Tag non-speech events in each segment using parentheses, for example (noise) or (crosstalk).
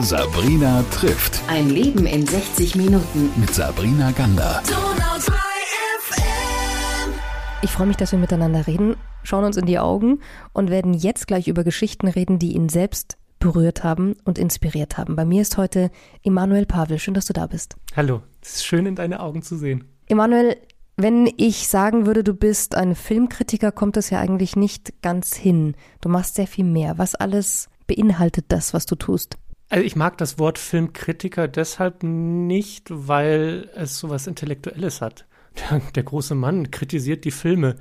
Sabrina trifft. Ein Leben in 60 Minuten. Mit Sabrina Gander. Ich freue mich, dass wir miteinander reden, schauen uns in die Augen und werden jetzt gleich über Geschichten reden, die ihn selbst berührt haben und inspiriert haben. Bei mir ist heute Emanuel Pavel. Schön, dass du da bist. Hallo, es ist schön, in deine Augen zu sehen. Emanuel, wenn ich sagen würde, du bist ein Filmkritiker, kommt das ja eigentlich nicht ganz hin. Du machst sehr viel mehr. Was alles beinhaltet das, was du tust? Also ich mag das Wort Filmkritiker deshalb nicht, weil es sowas Intellektuelles hat. Der, der große Mann kritisiert die Filme.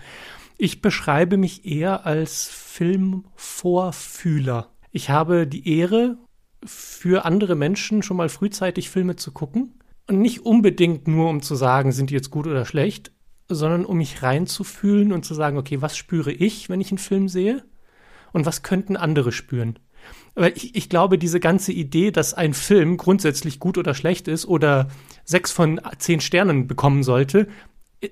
Ich beschreibe mich eher als Filmvorfühler. Ich habe die Ehre, für andere Menschen schon mal frühzeitig Filme zu gucken. Und nicht unbedingt nur, um zu sagen, sind die jetzt gut oder schlecht, sondern um mich reinzufühlen und zu sagen, okay, was spüre ich, wenn ich einen Film sehe? Und was könnten andere spüren? Aber ich, ich glaube, diese ganze Idee, dass ein Film grundsätzlich gut oder schlecht ist oder sechs von zehn Sternen bekommen sollte,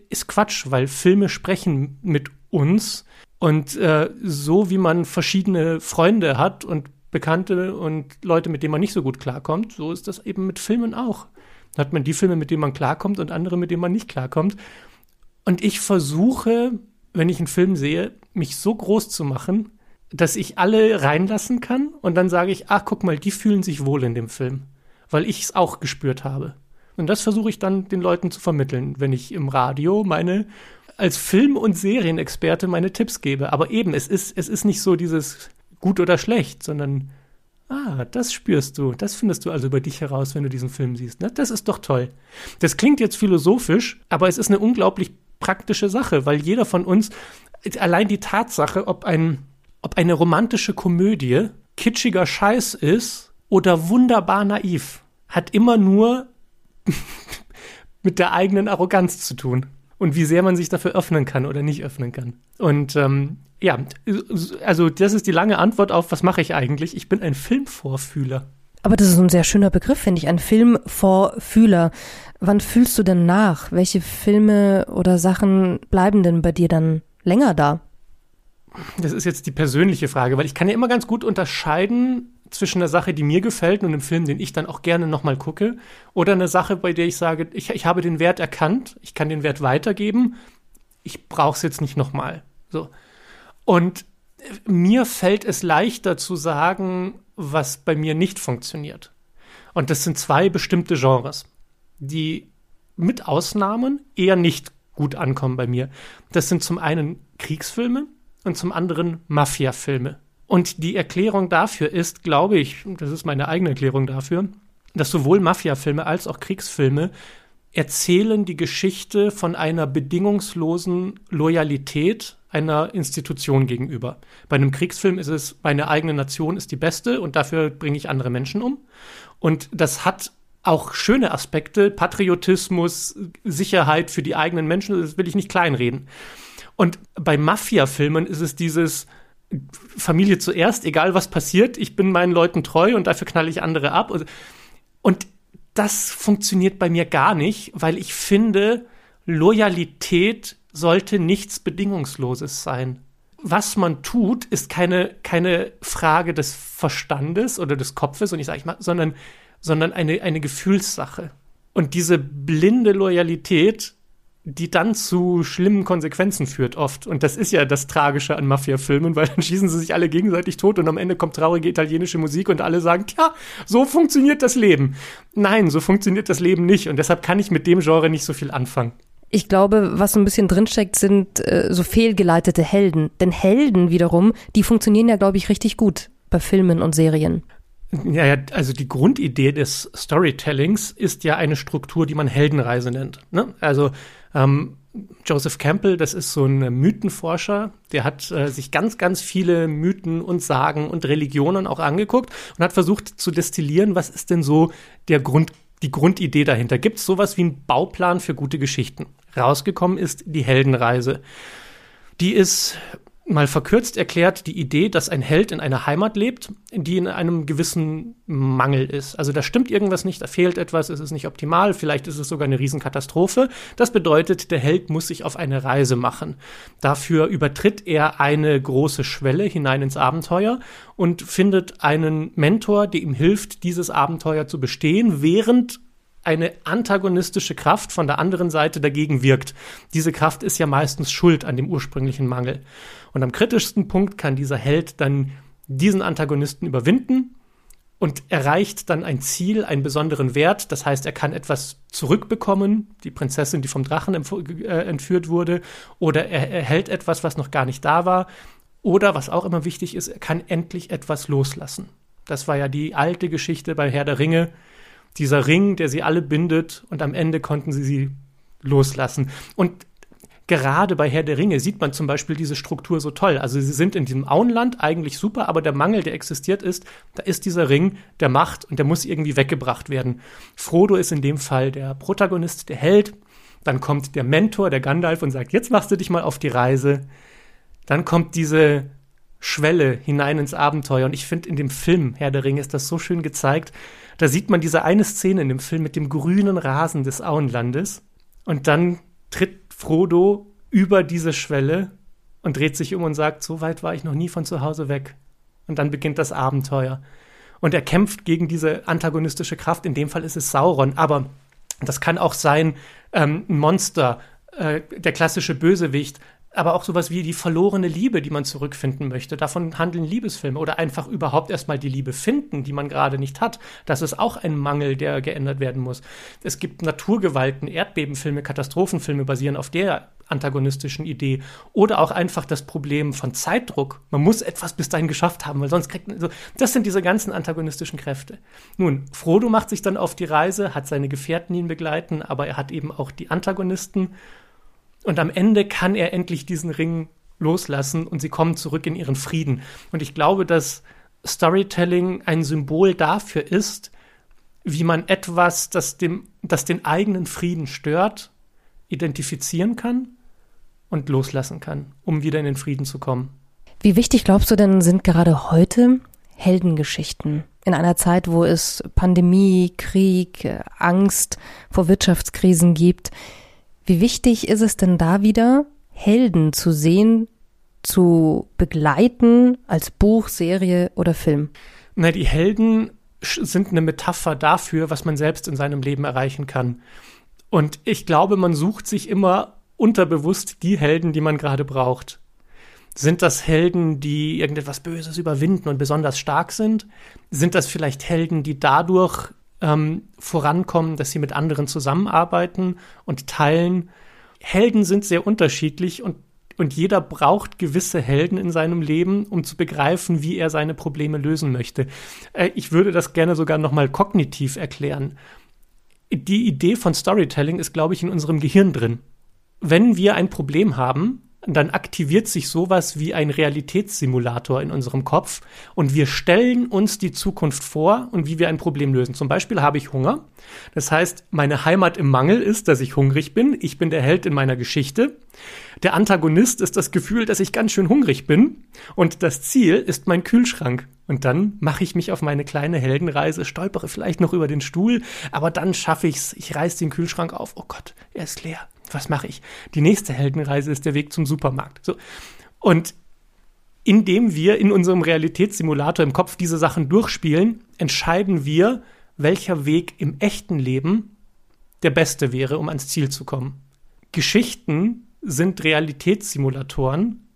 ist Quatsch, weil Filme sprechen mit uns und äh, so wie man verschiedene Freunde hat und Bekannte und Leute, mit denen man nicht so gut klarkommt, so ist das eben mit Filmen auch. Da hat man die Filme, mit denen man klarkommt und andere, mit denen man nicht klarkommt. Und ich versuche, wenn ich einen Film sehe, mich so groß zu machen, dass ich alle reinlassen kann und dann sage ich, ach guck mal, die fühlen sich wohl in dem Film, weil ich es auch gespürt habe. Und das versuche ich dann den Leuten zu vermitteln, wenn ich im Radio meine als Film- und Serienexperte meine Tipps gebe. Aber eben, es ist, es ist nicht so dieses gut oder schlecht, sondern ah, das spürst du, das findest du also über dich heraus, wenn du diesen Film siehst. Ne? Das ist doch toll. Das klingt jetzt philosophisch, aber es ist eine unglaublich praktische Sache, weil jeder von uns, allein die Tatsache, ob, ein, ob eine romantische Komödie kitschiger Scheiß ist oder wunderbar naiv, hat immer nur (laughs) mit der eigenen Arroganz zu tun und wie sehr man sich dafür öffnen kann oder nicht öffnen kann. Und ähm, ja, also das ist die lange Antwort auf, was mache ich eigentlich? Ich bin ein Filmvorfühler. Aber das ist ein sehr schöner Begriff, finde ich, ein Filmvorfühler. Wann fühlst du denn nach? Welche Filme oder Sachen bleiben denn bei dir dann länger da? Das ist jetzt die persönliche Frage, weil ich kann ja immer ganz gut unterscheiden zwischen einer Sache, die mir gefällt und einem Film, den ich dann auch gerne nochmal gucke, oder eine Sache, bei der ich sage, ich, ich habe den Wert erkannt, ich kann den Wert weitergeben, ich brauche es jetzt nicht nochmal. So. Und mir fällt es leichter zu sagen, was bei mir nicht funktioniert. Und das sind zwei bestimmte Genres, die mit Ausnahmen eher nicht gut ankommen bei mir. Das sind zum einen Kriegsfilme und zum anderen Mafia-Filme. Und die Erklärung dafür ist, glaube ich, das ist meine eigene Erklärung dafür, dass sowohl Mafia-Filme als auch Kriegsfilme erzählen die Geschichte von einer bedingungslosen Loyalität einer Institution gegenüber. Bei einem Kriegsfilm ist es, meine eigene Nation ist die beste und dafür bringe ich andere Menschen um. Und das hat auch schöne Aspekte, Patriotismus, Sicherheit für die eigenen Menschen, das will ich nicht kleinreden. Und bei Mafia-Filmen ist es dieses, Familie zuerst, egal was passiert, ich bin meinen Leuten treu und dafür knalle ich andere ab. Und das funktioniert bei mir gar nicht, weil ich finde, Loyalität sollte nichts Bedingungsloses sein. Was man tut, ist keine, keine Frage des Verstandes oder des Kopfes, und ich sage mal, sondern, sondern eine, eine Gefühlssache. Und diese blinde Loyalität die dann zu schlimmen Konsequenzen führt oft. Und das ist ja das Tragische an Mafia-Filmen, weil dann schießen sie sich alle gegenseitig tot und am Ende kommt traurige italienische Musik und alle sagen, tja, so funktioniert das Leben. Nein, so funktioniert das Leben nicht. Und deshalb kann ich mit dem Genre nicht so viel anfangen. Ich glaube, was so ein bisschen drinsteckt, sind äh, so fehlgeleitete Helden. Denn Helden wiederum, die funktionieren ja, glaube ich, richtig gut bei Filmen und Serien. Ja, ja, also die Grundidee des Storytellings ist ja eine Struktur, die man Heldenreise nennt. Ne? Also ähm, Joseph Campbell, das ist so ein Mythenforscher, der hat äh, sich ganz, ganz viele Mythen und Sagen und Religionen auch angeguckt und hat versucht zu destillieren, was ist denn so der Grund, die Grundidee dahinter. Gibt es sowas wie einen Bauplan für gute Geschichten? Rausgekommen ist die Heldenreise. Die ist mal verkürzt erklärt die Idee, dass ein Held in einer Heimat lebt, die in einem gewissen Mangel ist. Also da stimmt irgendwas nicht, da fehlt etwas, es ist nicht optimal, vielleicht ist es sogar eine Riesenkatastrophe. Das bedeutet, der Held muss sich auf eine Reise machen. Dafür übertritt er eine große Schwelle hinein ins Abenteuer und findet einen Mentor, der ihm hilft, dieses Abenteuer zu bestehen, während eine antagonistische Kraft von der anderen Seite dagegen wirkt. Diese Kraft ist ja meistens schuld an dem ursprünglichen Mangel. Und am kritischsten Punkt kann dieser Held dann diesen Antagonisten überwinden und erreicht dann ein Ziel, einen besonderen Wert. Das heißt, er kann etwas zurückbekommen, die Prinzessin, die vom Drachen äh, entführt wurde, oder er erhält etwas, was noch gar nicht da war. Oder, was auch immer wichtig ist, er kann endlich etwas loslassen. Das war ja die alte Geschichte bei Herr der Ringe dieser Ring, der sie alle bindet und am Ende konnten sie sie loslassen. Und gerade bei Herr der Ringe sieht man zum Beispiel diese Struktur so toll. Also sie sind in diesem Auenland eigentlich super, aber der Mangel, der existiert ist, da ist dieser Ring der Macht und der muss irgendwie weggebracht werden. Frodo ist in dem Fall der Protagonist, der Held. Dann kommt der Mentor, der Gandalf und sagt, jetzt machst du dich mal auf die Reise. Dann kommt diese Schwelle hinein ins Abenteuer. Und ich finde, in dem Film Herr der Ringe ist das so schön gezeigt, da sieht man diese eine Szene in dem Film mit dem grünen Rasen des Auenlandes und dann tritt Frodo über diese Schwelle und dreht sich um und sagt, so weit war ich noch nie von zu Hause weg. Und dann beginnt das Abenteuer. Und er kämpft gegen diese antagonistische Kraft. In dem Fall ist es Sauron, aber das kann auch sein ähm, ein Monster, äh, der klassische Bösewicht, aber auch sowas wie die verlorene Liebe, die man zurückfinden möchte. Davon handeln Liebesfilme oder einfach überhaupt erstmal die Liebe finden, die man gerade nicht hat. Das ist auch ein Mangel, der geändert werden muss. Es gibt Naturgewalten, Erdbebenfilme, Katastrophenfilme basieren auf der antagonistischen Idee oder auch einfach das Problem von Zeitdruck. Man muss etwas bis dahin geschafft haben, weil sonst kriegt man so. Das sind diese ganzen antagonistischen Kräfte. Nun, Frodo macht sich dann auf die Reise, hat seine Gefährten ihn begleiten, aber er hat eben auch die Antagonisten und am Ende kann er endlich diesen Ring loslassen und sie kommen zurück in ihren Frieden. Und ich glaube, dass Storytelling ein Symbol dafür ist, wie man etwas, das, dem, das den eigenen Frieden stört, identifizieren kann und loslassen kann, um wieder in den Frieden zu kommen. Wie wichtig glaubst du denn sind gerade heute Heldengeschichten in einer Zeit, wo es Pandemie, Krieg, Angst vor Wirtschaftskrisen gibt? Wie wichtig ist es denn da wieder, Helden zu sehen, zu begleiten als Buch, Serie oder Film? Na, die Helden sind eine Metapher dafür, was man selbst in seinem Leben erreichen kann. Und ich glaube, man sucht sich immer unterbewusst die Helden, die man gerade braucht. Sind das Helden, die irgendetwas Böses überwinden und besonders stark sind? Sind das vielleicht Helden, die dadurch ähm, vorankommen, dass sie mit anderen zusammenarbeiten und teilen. Helden sind sehr unterschiedlich und und jeder braucht gewisse Helden in seinem Leben, um zu begreifen, wie er seine Probleme lösen möchte. Äh, ich würde das gerne sogar noch mal kognitiv erklären. Die Idee von Storytelling ist, glaube ich, in unserem Gehirn drin. Wenn wir ein Problem haben, dann aktiviert sich sowas wie ein Realitätssimulator in unserem Kopf und wir stellen uns die Zukunft vor und wie wir ein Problem lösen. Zum Beispiel habe ich Hunger. Das heißt, meine Heimat im Mangel ist, dass ich hungrig bin. Ich bin der Held in meiner Geschichte. Der Antagonist ist das Gefühl, dass ich ganz schön hungrig bin. Und das Ziel ist mein Kühlschrank. Und dann mache ich mich auf meine kleine Heldenreise, stolpere vielleicht noch über den Stuhl, aber dann schaffe ich's. Ich reiß den Kühlschrank auf. Oh Gott, er ist leer was mache ich? Die nächste Heldenreise ist der Weg zum Supermarkt. So. Und indem wir in unserem Realitätssimulator im Kopf diese Sachen durchspielen, entscheiden wir, welcher Weg im echten Leben der beste wäre, um ans Ziel zu kommen. Geschichten sind Realitätssimulatoren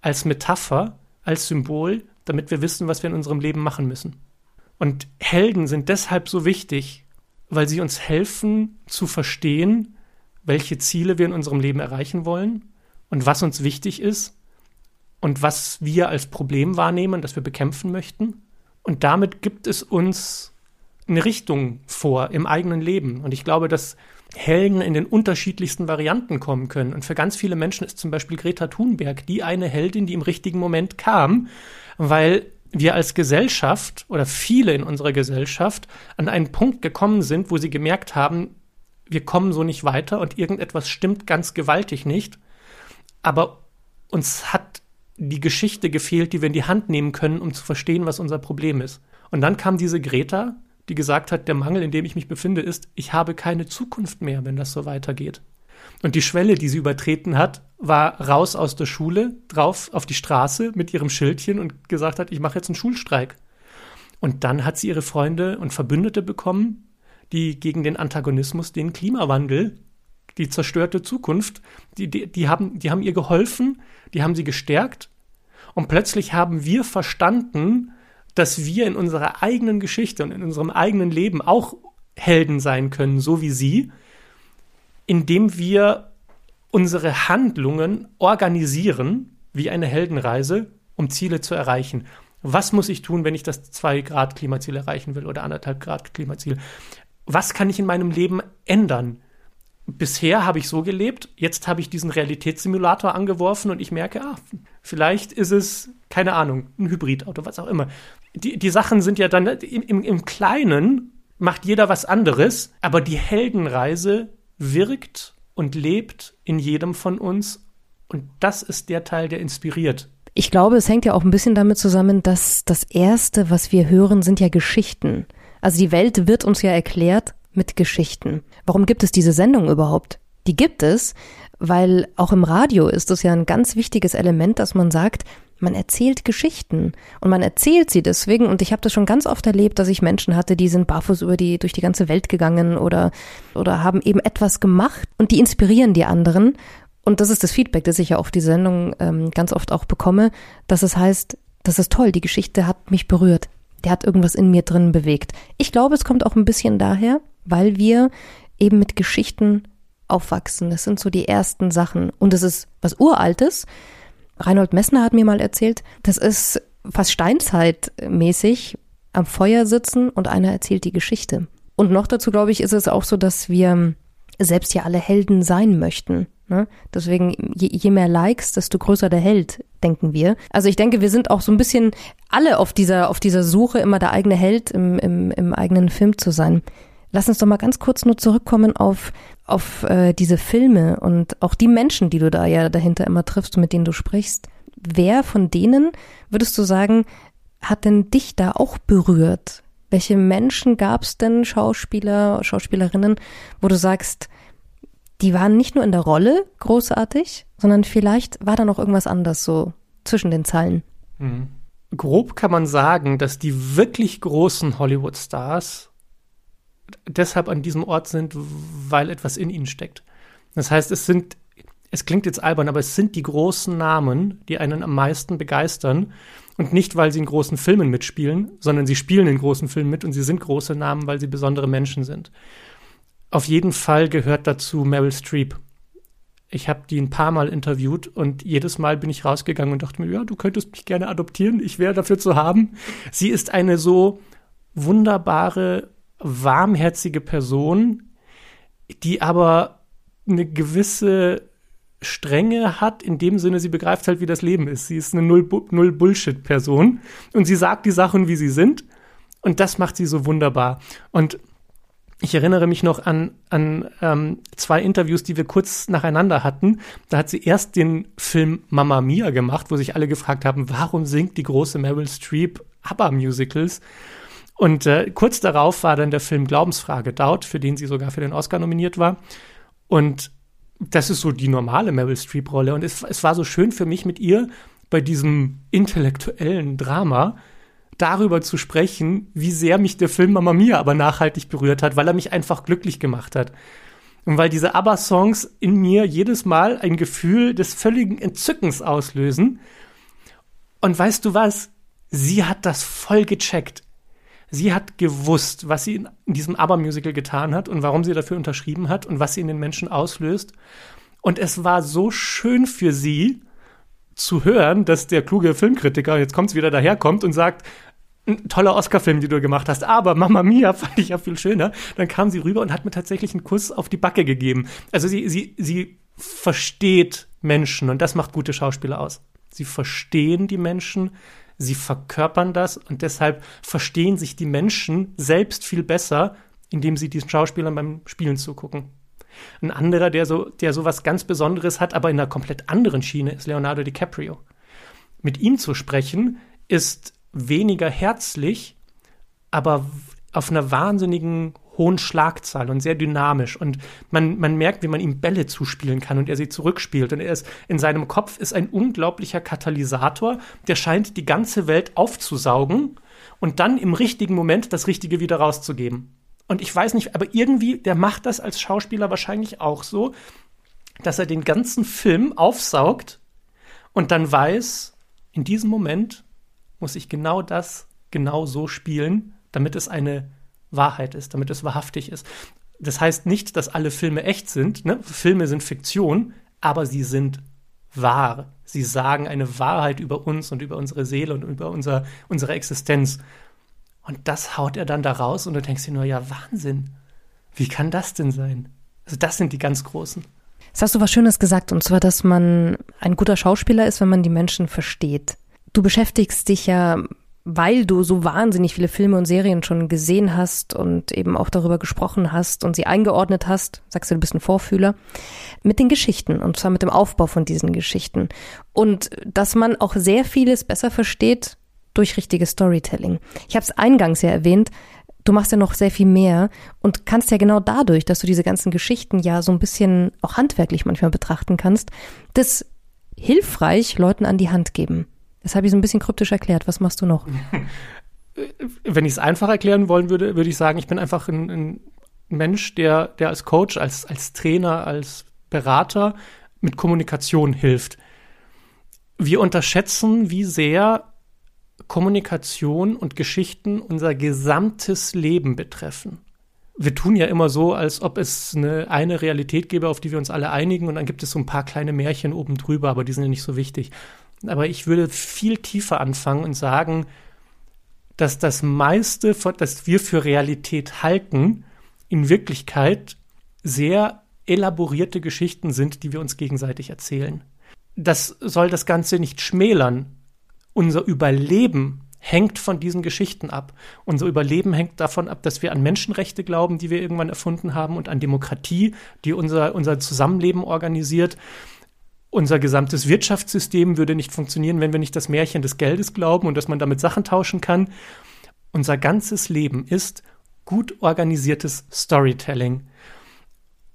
als Metapher, als Symbol, damit wir wissen, was wir in unserem Leben machen müssen. Und Helden sind deshalb so wichtig, weil sie uns helfen zu verstehen, welche Ziele wir in unserem Leben erreichen wollen und was uns wichtig ist und was wir als Problem wahrnehmen, das wir bekämpfen möchten. Und damit gibt es uns eine Richtung vor im eigenen Leben. Und ich glaube, dass Helden in den unterschiedlichsten Varianten kommen können. Und für ganz viele Menschen ist zum Beispiel Greta Thunberg die eine Heldin, die im richtigen Moment kam, weil wir als Gesellschaft oder viele in unserer Gesellschaft an einen Punkt gekommen sind, wo sie gemerkt haben, wir kommen so nicht weiter und irgendetwas stimmt ganz gewaltig nicht. Aber uns hat die Geschichte gefehlt, die wir in die Hand nehmen können, um zu verstehen, was unser Problem ist. Und dann kam diese Greta, die gesagt hat, der Mangel, in dem ich mich befinde, ist, ich habe keine Zukunft mehr, wenn das so weitergeht. Und die Schwelle, die sie übertreten hat, war raus aus der Schule, drauf auf die Straße mit ihrem Schildchen und gesagt hat, ich mache jetzt einen Schulstreik. Und dann hat sie ihre Freunde und Verbündete bekommen, die gegen den Antagonismus, den Klimawandel, die zerstörte Zukunft, die, die, die, haben, die haben ihr geholfen, die haben sie gestärkt. Und plötzlich haben wir verstanden, dass wir in unserer eigenen Geschichte und in unserem eigenen Leben auch Helden sein können, so wie sie, indem wir unsere Handlungen organisieren wie eine Heldenreise, um Ziele zu erreichen. Was muss ich tun, wenn ich das 2-Grad-Klimaziel erreichen will oder 1,5 Grad-Klimaziel? Was kann ich in meinem Leben ändern? Bisher habe ich so gelebt, jetzt habe ich diesen Realitätssimulator angeworfen und ich merke, ah, vielleicht ist es, keine Ahnung, ein Hybridauto, was auch immer. Die, die Sachen sind ja dann im, im, im Kleinen macht jeder was anderes, aber die Heldenreise wirkt und lebt in jedem von uns. Und das ist der Teil, der inspiriert. Ich glaube, es hängt ja auch ein bisschen damit zusammen, dass das Erste, was wir hören, sind ja Geschichten. Also die Welt wird uns ja erklärt mit Geschichten. Warum gibt es diese Sendung überhaupt? Die gibt es, weil auch im Radio ist es ja ein ganz wichtiges Element, dass man sagt, man erzählt Geschichten und man erzählt sie deswegen und ich habe das schon ganz oft erlebt, dass ich Menschen hatte, die sind barfuß über die durch die ganze Welt gegangen oder oder haben eben etwas gemacht und die inspirieren die anderen und das ist das Feedback, das ich ja auf die Sendung ähm, ganz oft auch bekomme, dass es heißt, das ist toll, die Geschichte hat mich berührt, der hat irgendwas in mir drin bewegt. Ich glaube, es kommt auch ein bisschen daher, weil wir eben mit Geschichten aufwachsen. Das sind so die ersten Sachen und es ist was Uraltes Reinhold Messner hat mir mal erzählt, das ist fast steinzeitmäßig am Feuer sitzen und einer erzählt die Geschichte. Und noch dazu, glaube ich, ist es auch so, dass wir selbst ja alle Helden sein möchten. Ne? Deswegen, je, je mehr Likes, desto größer der Held, denken wir. Also ich denke, wir sind auch so ein bisschen alle auf dieser, auf dieser Suche, immer der eigene Held im, im, im eigenen Film zu sein. Lass uns doch mal ganz kurz nur zurückkommen auf, auf äh, diese Filme und auch die Menschen, die du da ja dahinter immer triffst und mit denen du sprichst. Wer von denen, würdest du sagen, hat denn dich da auch berührt? Welche Menschen gab es denn, Schauspieler, Schauspielerinnen, wo du sagst, die waren nicht nur in der Rolle großartig, sondern vielleicht war da noch irgendwas anderes so zwischen den Zeilen? Mhm. Grob kann man sagen, dass die wirklich großen Hollywood-Stars deshalb an diesem Ort sind, weil etwas in ihnen steckt. Das heißt, es sind, es klingt jetzt albern, aber es sind die großen Namen, die einen am meisten begeistern. Und nicht, weil sie in großen Filmen mitspielen, sondern sie spielen in großen Filmen mit und sie sind große Namen, weil sie besondere Menschen sind. Auf jeden Fall gehört dazu Meryl Streep. Ich habe die ein paar Mal interviewt und jedes Mal bin ich rausgegangen und dachte mir, ja, du könntest mich gerne adoptieren, ich wäre dafür zu haben. Sie ist eine so wunderbare warmherzige Person, die aber eine gewisse Strenge hat, in dem Sinne, sie begreift halt, wie das Leben ist. Sie ist eine Null-Bullshit-Person und sie sagt die Sachen, wie sie sind und das macht sie so wunderbar. Und ich erinnere mich noch an, an ähm, zwei Interviews, die wir kurz nacheinander hatten. Da hat sie erst den Film Mamma Mia gemacht, wo sich alle gefragt haben, warum singt die große Meryl Streep ABBA-Musicals? Und äh, kurz darauf war dann der Film Glaubensfrage Doubt, für den sie sogar für den Oscar nominiert war. Und das ist so die normale Meryl Streep-Rolle. Und es, es war so schön für mich mit ihr bei diesem intellektuellen Drama darüber zu sprechen, wie sehr mich der Film Mamma Mia aber nachhaltig berührt hat, weil er mich einfach glücklich gemacht hat. Und weil diese ABBA-Songs in mir jedes Mal ein Gefühl des völligen Entzückens auslösen. Und weißt du was? Sie hat das voll gecheckt. Sie hat gewusst, was sie in, diesem ABBA-Musical getan hat und warum sie dafür unterschrieben hat und was sie in den Menschen auslöst. Und es war so schön für sie zu hören, dass der kluge Filmkritiker, jetzt kommt's wieder daherkommt und sagt, ein toller Oscar-Film, den du gemacht hast, aber Mama Mia (laughs) fand ich ja viel schöner. Dann kam sie rüber und hat mir tatsächlich einen Kuss auf die Backe gegeben. Also sie, sie, sie versteht Menschen und das macht gute Schauspieler aus. Sie verstehen die Menschen, sie verkörpern das und deshalb verstehen sich die Menschen selbst viel besser, indem sie diesen Schauspielern beim Spielen zugucken. Ein anderer, der so, der so was ganz Besonderes hat, aber in einer komplett anderen Schiene, ist Leonardo DiCaprio. mit ihm zu sprechen, ist weniger herzlich, aber auf einer wahnsinnigen hohen Schlagzahl und sehr dynamisch. Und man, man merkt, wie man ihm Bälle zuspielen kann und er sie zurückspielt. Und er ist in seinem Kopf ist ein unglaublicher Katalysator, der scheint die ganze Welt aufzusaugen und dann im richtigen Moment das Richtige wieder rauszugeben. Und ich weiß nicht, aber irgendwie, der macht das als Schauspieler wahrscheinlich auch so, dass er den ganzen Film aufsaugt und dann weiß, in diesem Moment muss ich genau das genau so spielen, damit es eine Wahrheit ist, damit es wahrhaftig ist. Das heißt nicht, dass alle Filme echt sind. Ne? Filme sind Fiktion, aber sie sind wahr. Sie sagen eine Wahrheit über uns und über unsere Seele und über unser, unsere Existenz. Und das haut er dann da raus und du denkst dir nur, ja, Wahnsinn. Wie kann das denn sein? Also das sind die ganz Großen. Jetzt hast du was Schönes gesagt, und zwar, dass man ein guter Schauspieler ist, wenn man die Menschen versteht. Du beschäftigst dich ja weil du so wahnsinnig viele Filme und Serien schon gesehen hast und eben auch darüber gesprochen hast und sie eingeordnet hast, sagst du, du bist ein Vorfühler, mit den Geschichten und zwar mit dem Aufbau von diesen Geschichten. Und dass man auch sehr vieles besser versteht durch richtiges Storytelling. Ich habe es eingangs ja erwähnt, du machst ja noch sehr viel mehr und kannst ja genau dadurch, dass du diese ganzen Geschichten ja so ein bisschen auch handwerklich manchmal betrachten kannst, das hilfreich Leuten an die Hand geben. Das habe ich so ein bisschen kryptisch erklärt. Was machst du noch? (laughs) Wenn ich es einfach erklären wollen würde, würde ich sagen, ich bin einfach ein, ein Mensch, der, der als Coach, als, als Trainer, als Berater mit Kommunikation hilft. Wir unterschätzen, wie sehr Kommunikation und Geschichten unser gesamtes Leben betreffen. Wir tun ja immer so, als ob es eine, eine Realität gäbe, auf die wir uns alle einigen, und dann gibt es so ein paar kleine Märchen oben drüber, aber die sind ja nicht so wichtig. Aber ich würde viel tiefer anfangen und sagen, dass das meiste, das wir für Realität halten, in Wirklichkeit sehr elaborierte Geschichten sind, die wir uns gegenseitig erzählen. Das soll das Ganze nicht schmälern. Unser Überleben hängt von diesen Geschichten ab. Unser Überleben hängt davon ab, dass wir an Menschenrechte glauben, die wir irgendwann erfunden haben, und an Demokratie, die unser, unser Zusammenleben organisiert unser gesamtes Wirtschaftssystem würde nicht funktionieren, wenn wir nicht das Märchen des Geldes glauben und dass man damit Sachen tauschen kann. Unser ganzes Leben ist gut organisiertes Storytelling.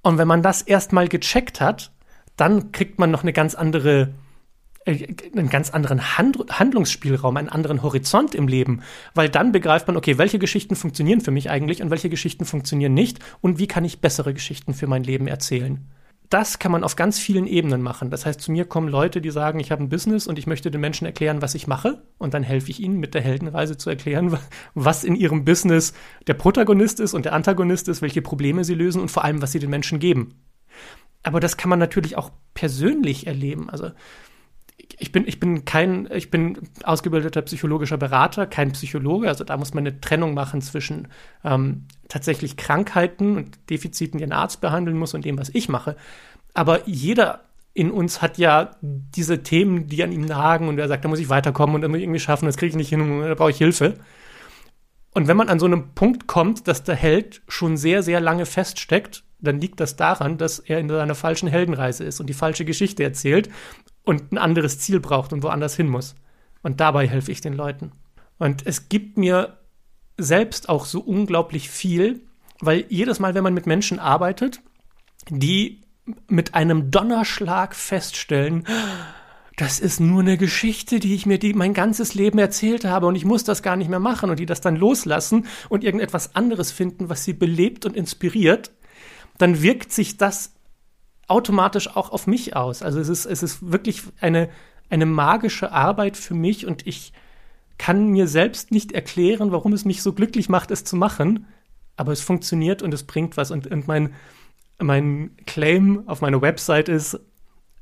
Und wenn man das erstmal gecheckt hat, dann kriegt man noch eine ganz andere, äh, einen ganz anderen Hand Handlungsspielraum, einen anderen Horizont im Leben, weil dann begreift man, okay, welche Geschichten funktionieren für mich eigentlich und welche Geschichten funktionieren nicht und wie kann ich bessere Geschichten für mein Leben erzählen das kann man auf ganz vielen Ebenen machen. Das heißt, zu mir kommen Leute, die sagen, ich habe ein Business und ich möchte den Menschen erklären, was ich mache. Und dann helfe ich ihnen mit der Heldenreise zu erklären, (laughs) was in ihrem Business der Protagonist ist und der Antagonist ist, welche Probleme sie lösen und vor allem, was sie den Menschen geben. Aber das kann man natürlich auch persönlich erleben. Also ich bin, ich bin kein, ich bin ausgebildeter psychologischer Berater, kein Psychologe. Also da muss man eine Trennung machen zwischen ähm, tatsächlich Krankheiten und Defiziten, die ein Arzt behandeln muss und dem, was ich mache. Aber jeder in uns hat ja diese Themen, die an ihm nagen und er sagt, da muss ich weiterkommen und irgendwie schaffen, das kriege ich nicht hin und da brauche ich Hilfe. Und wenn man an so einem Punkt kommt, dass der Held schon sehr, sehr lange feststeckt, dann liegt das daran, dass er in seiner falschen Heldenreise ist und die falsche Geschichte erzählt und ein anderes Ziel braucht und woanders hin muss. Und dabei helfe ich den Leuten. Und es gibt mir selbst auch so unglaublich viel, weil jedes Mal, wenn man mit Menschen arbeitet, die mit einem Donnerschlag feststellen, das ist nur eine Geschichte, die ich mir die mein ganzes Leben erzählt habe und ich muss das gar nicht mehr machen und die das dann loslassen und irgendetwas anderes finden, was sie belebt und inspiriert, dann wirkt sich das automatisch auch auf mich aus. Also es ist, es ist wirklich eine, eine magische Arbeit für mich und ich kann mir selbst nicht erklären, warum es mich so glücklich macht, es zu machen. Aber es funktioniert und es bringt was. Und, und mein, mein Claim auf meiner Website ist,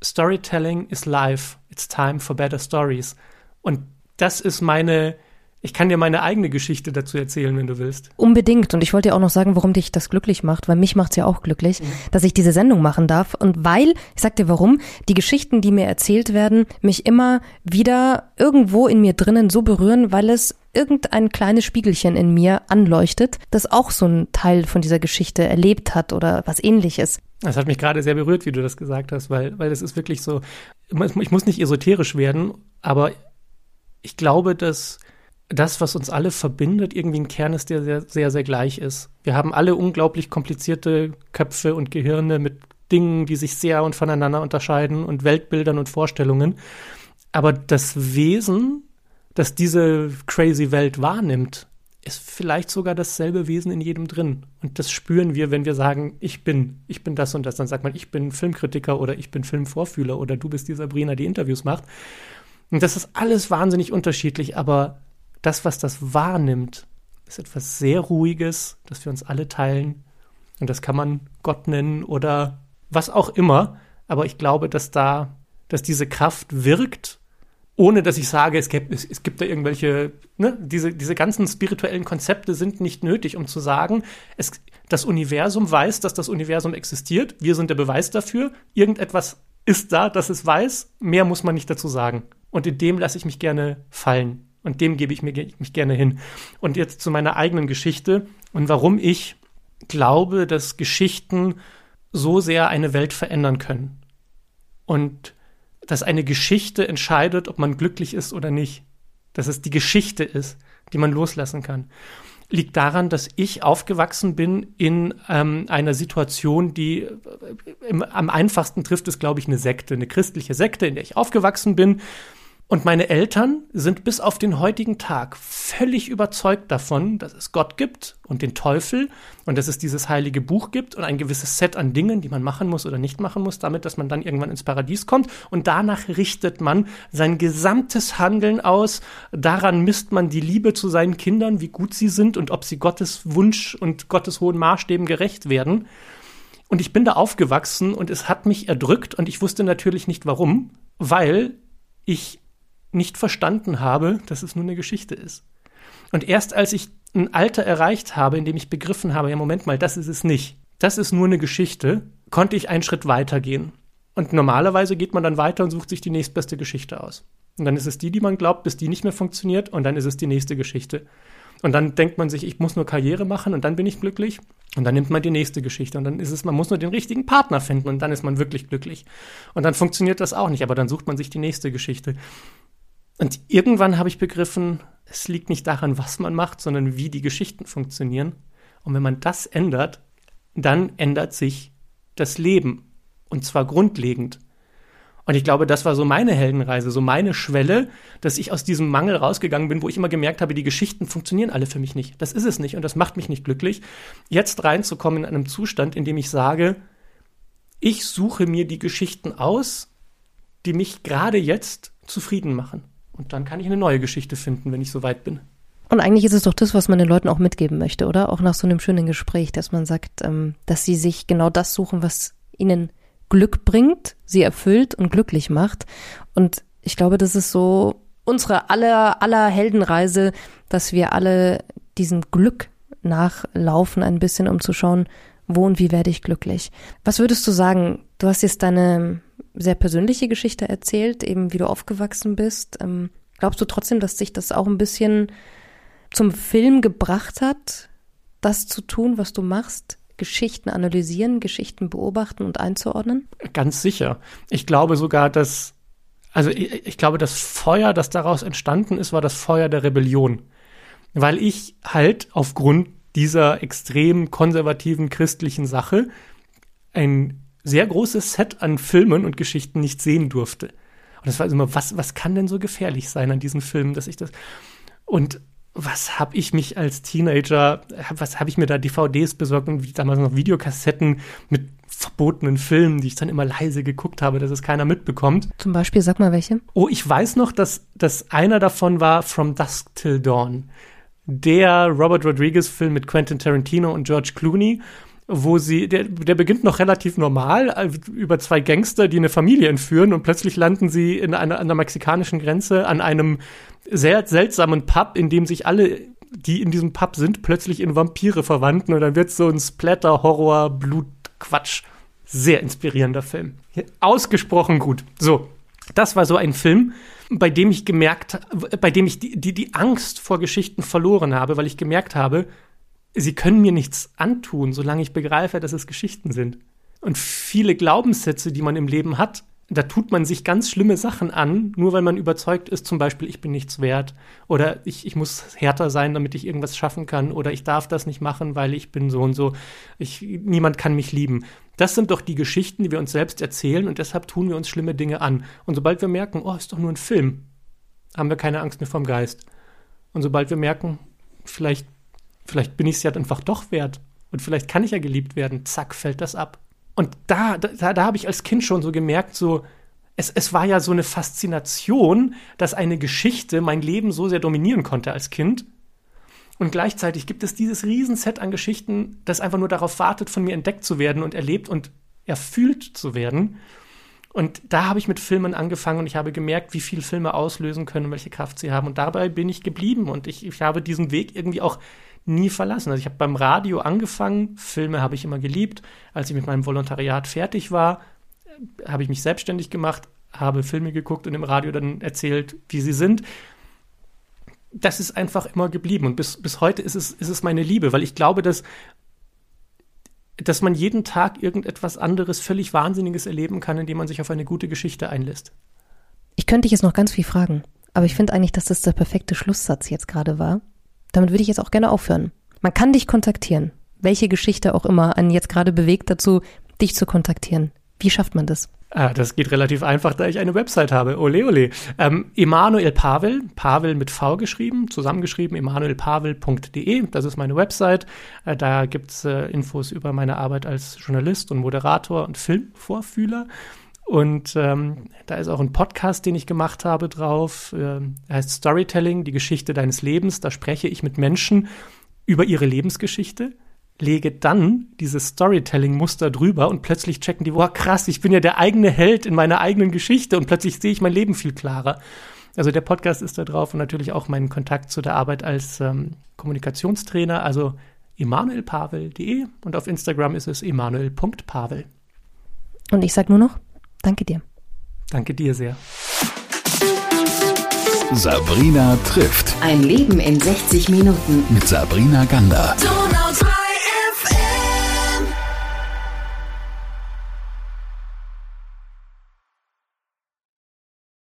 Storytelling is life. It's time for better stories. Und das ist meine, ich kann dir meine eigene Geschichte dazu erzählen, wenn du willst. Unbedingt. Und ich wollte dir auch noch sagen, warum dich das glücklich macht, weil mich macht es ja auch glücklich, mhm. dass ich diese Sendung machen darf. Und weil, ich sag dir warum, die Geschichten, die mir erzählt werden, mich immer wieder irgendwo in mir drinnen so berühren, weil es irgendein kleines Spiegelchen in mir anleuchtet, das auch so ein Teil von dieser Geschichte erlebt hat oder was ähnliches. Das hat mich gerade sehr berührt, wie du das gesagt hast, weil, weil es ist wirklich so, ich muss nicht esoterisch werden, aber ich glaube, dass das, was uns alle verbindet, irgendwie ein Kern ist, der sehr, sehr, sehr gleich ist. Wir haben alle unglaublich komplizierte Köpfe und Gehirne mit Dingen, die sich sehr und voneinander unterscheiden und Weltbildern und Vorstellungen. Aber das Wesen, das diese crazy Welt wahrnimmt, ist vielleicht sogar dasselbe Wesen in jedem drin. Und das spüren wir, wenn wir sagen, ich bin, ich bin das und das. Dann sagt man, ich bin Filmkritiker oder ich bin Filmvorfühler oder du bist die Sabrina, die Interviews macht. Und das ist alles wahnsinnig unterschiedlich, aber das, was das wahrnimmt, ist etwas sehr Ruhiges, das wir uns alle teilen. Und das kann man Gott nennen oder was auch immer. Aber ich glaube, dass da, dass diese Kraft wirkt, ohne dass ich sage, es gibt, es, es gibt da irgendwelche, ne, diese, diese ganzen spirituellen Konzepte sind nicht nötig, um zu sagen, es, das Universum weiß, dass das Universum existiert. Wir sind der Beweis dafür. Irgendetwas ist da, dass es weiß. Mehr muss man nicht dazu sagen. Und in dem lasse ich mich gerne fallen. Und dem gebe ich mich, gerne hin. Und jetzt zu meiner eigenen Geschichte und warum ich glaube, dass Geschichten so sehr eine Welt verändern können. Und dass eine Geschichte entscheidet, ob man glücklich ist oder nicht. Dass es die Geschichte ist, die man loslassen kann. Liegt daran, dass ich aufgewachsen bin in ähm, einer Situation, die äh, im, am einfachsten trifft es, glaube ich, eine Sekte, eine christliche Sekte, in der ich aufgewachsen bin und meine Eltern sind bis auf den heutigen Tag völlig überzeugt davon, dass es Gott gibt und den Teufel und dass es dieses heilige Buch gibt und ein gewisses Set an Dingen, die man machen muss oder nicht machen muss, damit, dass man dann irgendwann ins Paradies kommt. Und danach richtet man sein gesamtes Handeln aus. Daran misst man die Liebe zu seinen Kindern, wie gut sie sind und ob sie Gottes Wunsch und Gottes hohen Maßstäben gerecht werden. Und ich bin da aufgewachsen und es hat mich erdrückt und ich wusste natürlich nicht warum, weil ich nicht verstanden habe, dass es nur eine Geschichte ist. Und erst als ich ein Alter erreicht habe, in dem ich begriffen habe, ja, Moment mal, das ist es nicht. Das ist nur eine Geschichte, konnte ich einen Schritt weitergehen. Und normalerweise geht man dann weiter und sucht sich die nächstbeste Geschichte aus. Und dann ist es die, die man glaubt, bis die nicht mehr funktioniert, und dann ist es die nächste Geschichte. Und dann denkt man sich, ich muss nur Karriere machen und dann bin ich glücklich. Und dann nimmt man die nächste Geschichte und dann ist es, man muss nur den richtigen Partner finden und dann ist man wirklich glücklich. Und dann funktioniert das auch nicht, aber dann sucht man sich die nächste Geschichte. Und irgendwann habe ich begriffen, es liegt nicht daran, was man macht, sondern wie die Geschichten funktionieren. Und wenn man das ändert, dann ändert sich das Leben. Und zwar grundlegend. Und ich glaube, das war so meine Heldenreise, so meine Schwelle, dass ich aus diesem Mangel rausgegangen bin, wo ich immer gemerkt habe, die Geschichten funktionieren alle für mich nicht. Das ist es nicht und das macht mich nicht glücklich. Jetzt reinzukommen in einem Zustand, in dem ich sage, ich suche mir die Geschichten aus, die mich gerade jetzt zufrieden machen. Und dann kann ich eine neue Geschichte finden, wenn ich so weit bin. Und eigentlich ist es doch das, was man den Leuten auch mitgeben möchte, oder? Auch nach so einem schönen Gespräch, dass man sagt, ähm, dass sie sich genau das suchen, was ihnen Glück bringt, sie erfüllt und glücklich macht. Und ich glaube, das ist so unsere aller, aller Heldenreise, dass wir alle diesem Glück nachlaufen ein bisschen, um zu schauen, wo und wie werde ich glücklich. Was würdest du sagen? Du hast jetzt deine sehr persönliche Geschichte erzählt, eben wie du aufgewachsen bist. Ähm, glaubst du trotzdem, dass sich das auch ein bisschen zum Film gebracht hat, das zu tun, was du machst? Geschichten analysieren, Geschichten beobachten und einzuordnen? Ganz sicher. Ich glaube sogar, dass, also ich, ich glaube, das Feuer, das daraus entstanden ist, war das Feuer der Rebellion. Weil ich halt aufgrund dieser extrem konservativen christlichen Sache ein sehr großes Set an Filmen und Geschichten nicht sehen durfte. Und das war immer, was, was kann denn so gefährlich sein an diesen Filmen, dass ich das. Und was habe ich mich als Teenager, was habe ich mir da DVDs besorgt und damals noch Videokassetten mit verbotenen Filmen, die ich dann immer leise geguckt habe, dass es keiner mitbekommt. Zum Beispiel, sag mal welche. Oh, ich weiß noch, dass, dass einer davon war From Dusk Till Dawn. Der Robert Rodriguez-Film mit Quentin Tarantino und George Clooney wo sie, der, der beginnt noch relativ normal, äh, über zwei Gangster, die eine Familie entführen und plötzlich landen sie in einer, an der mexikanischen Grenze an einem sehr seltsamen Pub, in dem sich alle, die in diesem Pub sind, plötzlich in Vampire verwandeln und dann wird so ein Splatter, Horror, Blut, Quatsch. Sehr inspirierender Film. Ausgesprochen gut. So, das war so ein Film, bei dem ich gemerkt, bei dem ich die, die, die Angst vor Geschichten verloren habe, weil ich gemerkt habe, sie können mir nichts antun, solange ich begreife, dass es Geschichten sind. Und viele Glaubenssätze, die man im Leben hat, da tut man sich ganz schlimme Sachen an, nur weil man überzeugt ist, zum Beispiel, ich bin nichts wert oder ich, ich muss härter sein, damit ich irgendwas schaffen kann oder ich darf das nicht machen, weil ich bin so und so, ich, niemand kann mich lieben. Das sind doch die Geschichten, die wir uns selbst erzählen und deshalb tun wir uns schlimme Dinge an. Und sobald wir merken, oh, ist doch nur ein Film, haben wir keine Angst mehr vom Geist. Und sobald wir merken, vielleicht, vielleicht bin ich es ja einfach doch wert und vielleicht kann ich ja geliebt werden, zack, fällt das ab. Und da, da, da habe ich als Kind schon so gemerkt, so, es, es war ja so eine Faszination, dass eine Geschichte mein Leben so sehr dominieren konnte als Kind. Und gleichzeitig gibt es dieses Riesenset an Geschichten, das einfach nur darauf wartet, von mir entdeckt zu werden und erlebt und erfüllt zu werden. Und da habe ich mit Filmen angefangen und ich habe gemerkt, wie viel Filme auslösen können welche Kraft sie haben. Und dabei bin ich geblieben und ich, ich habe diesen Weg irgendwie auch nie verlassen. Also ich habe beim Radio angefangen, Filme habe ich immer geliebt. Als ich mit meinem Volontariat fertig war, habe ich mich selbstständig gemacht, habe Filme geguckt und im Radio dann erzählt, wie sie sind. Das ist einfach immer geblieben und bis, bis heute ist es, ist es meine Liebe, weil ich glaube, dass, dass man jeden Tag irgendetwas anderes, völlig Wahnsinniges erleben kann, indem man sich auf eine gute Geschichte einlässt. Ich könnte dich jetzt noch ganz viel fragen, aber ich finde eigentlich, dass das der perfekte Schlusssatz jetzt gerade war. Damit würde ich jetzt auch gerne aufhören. Man kann dich kontaktieren. Welche Geschichte auch immer einen jetzt gerade bewegt dazu, dich zu kontaktieren. Wie schafft man das? Ah, das geht relativ einfach, da ich eine Website habe. Ole, ole. Ähm, Emanuel Pavel, Pavel mit V geschrieben, zusammengeschrieben, emanuelpavel.de. Das ist meine Website. Äh, da gibt's äh, Infos über meine Arbeit als Journalist und Moderator und Filmvorfühler. Und ähm, da ist auch ein Podcast, den ich gemacht habe drauf. Ähm, heißt Storytelling, die Geschichte deines Lebens. Da spreche ich mit Menschen über ihre Lebensgeschichte, lege dann dieses Storytelling-Muster drüber und plötzlich checken die, wow, krass, ich bin ja der eigene Held in meiner eigenen Geschichte und plötzlich sehe ich mein Leben viel klarer. Also der Podcast ist da drauf und natürlich auch mein Kontakt zu der Arbeit als ähm, Kommunikationstrainer, also emanuelpavel.de und auf Instagram ist es emanuel.pavel. Und ich sage nur noch, Danke dir. Danke dir sehr. Sabrina trifft. Ein Leben in 60 Minuten. Mit Sabrina Gander. Donau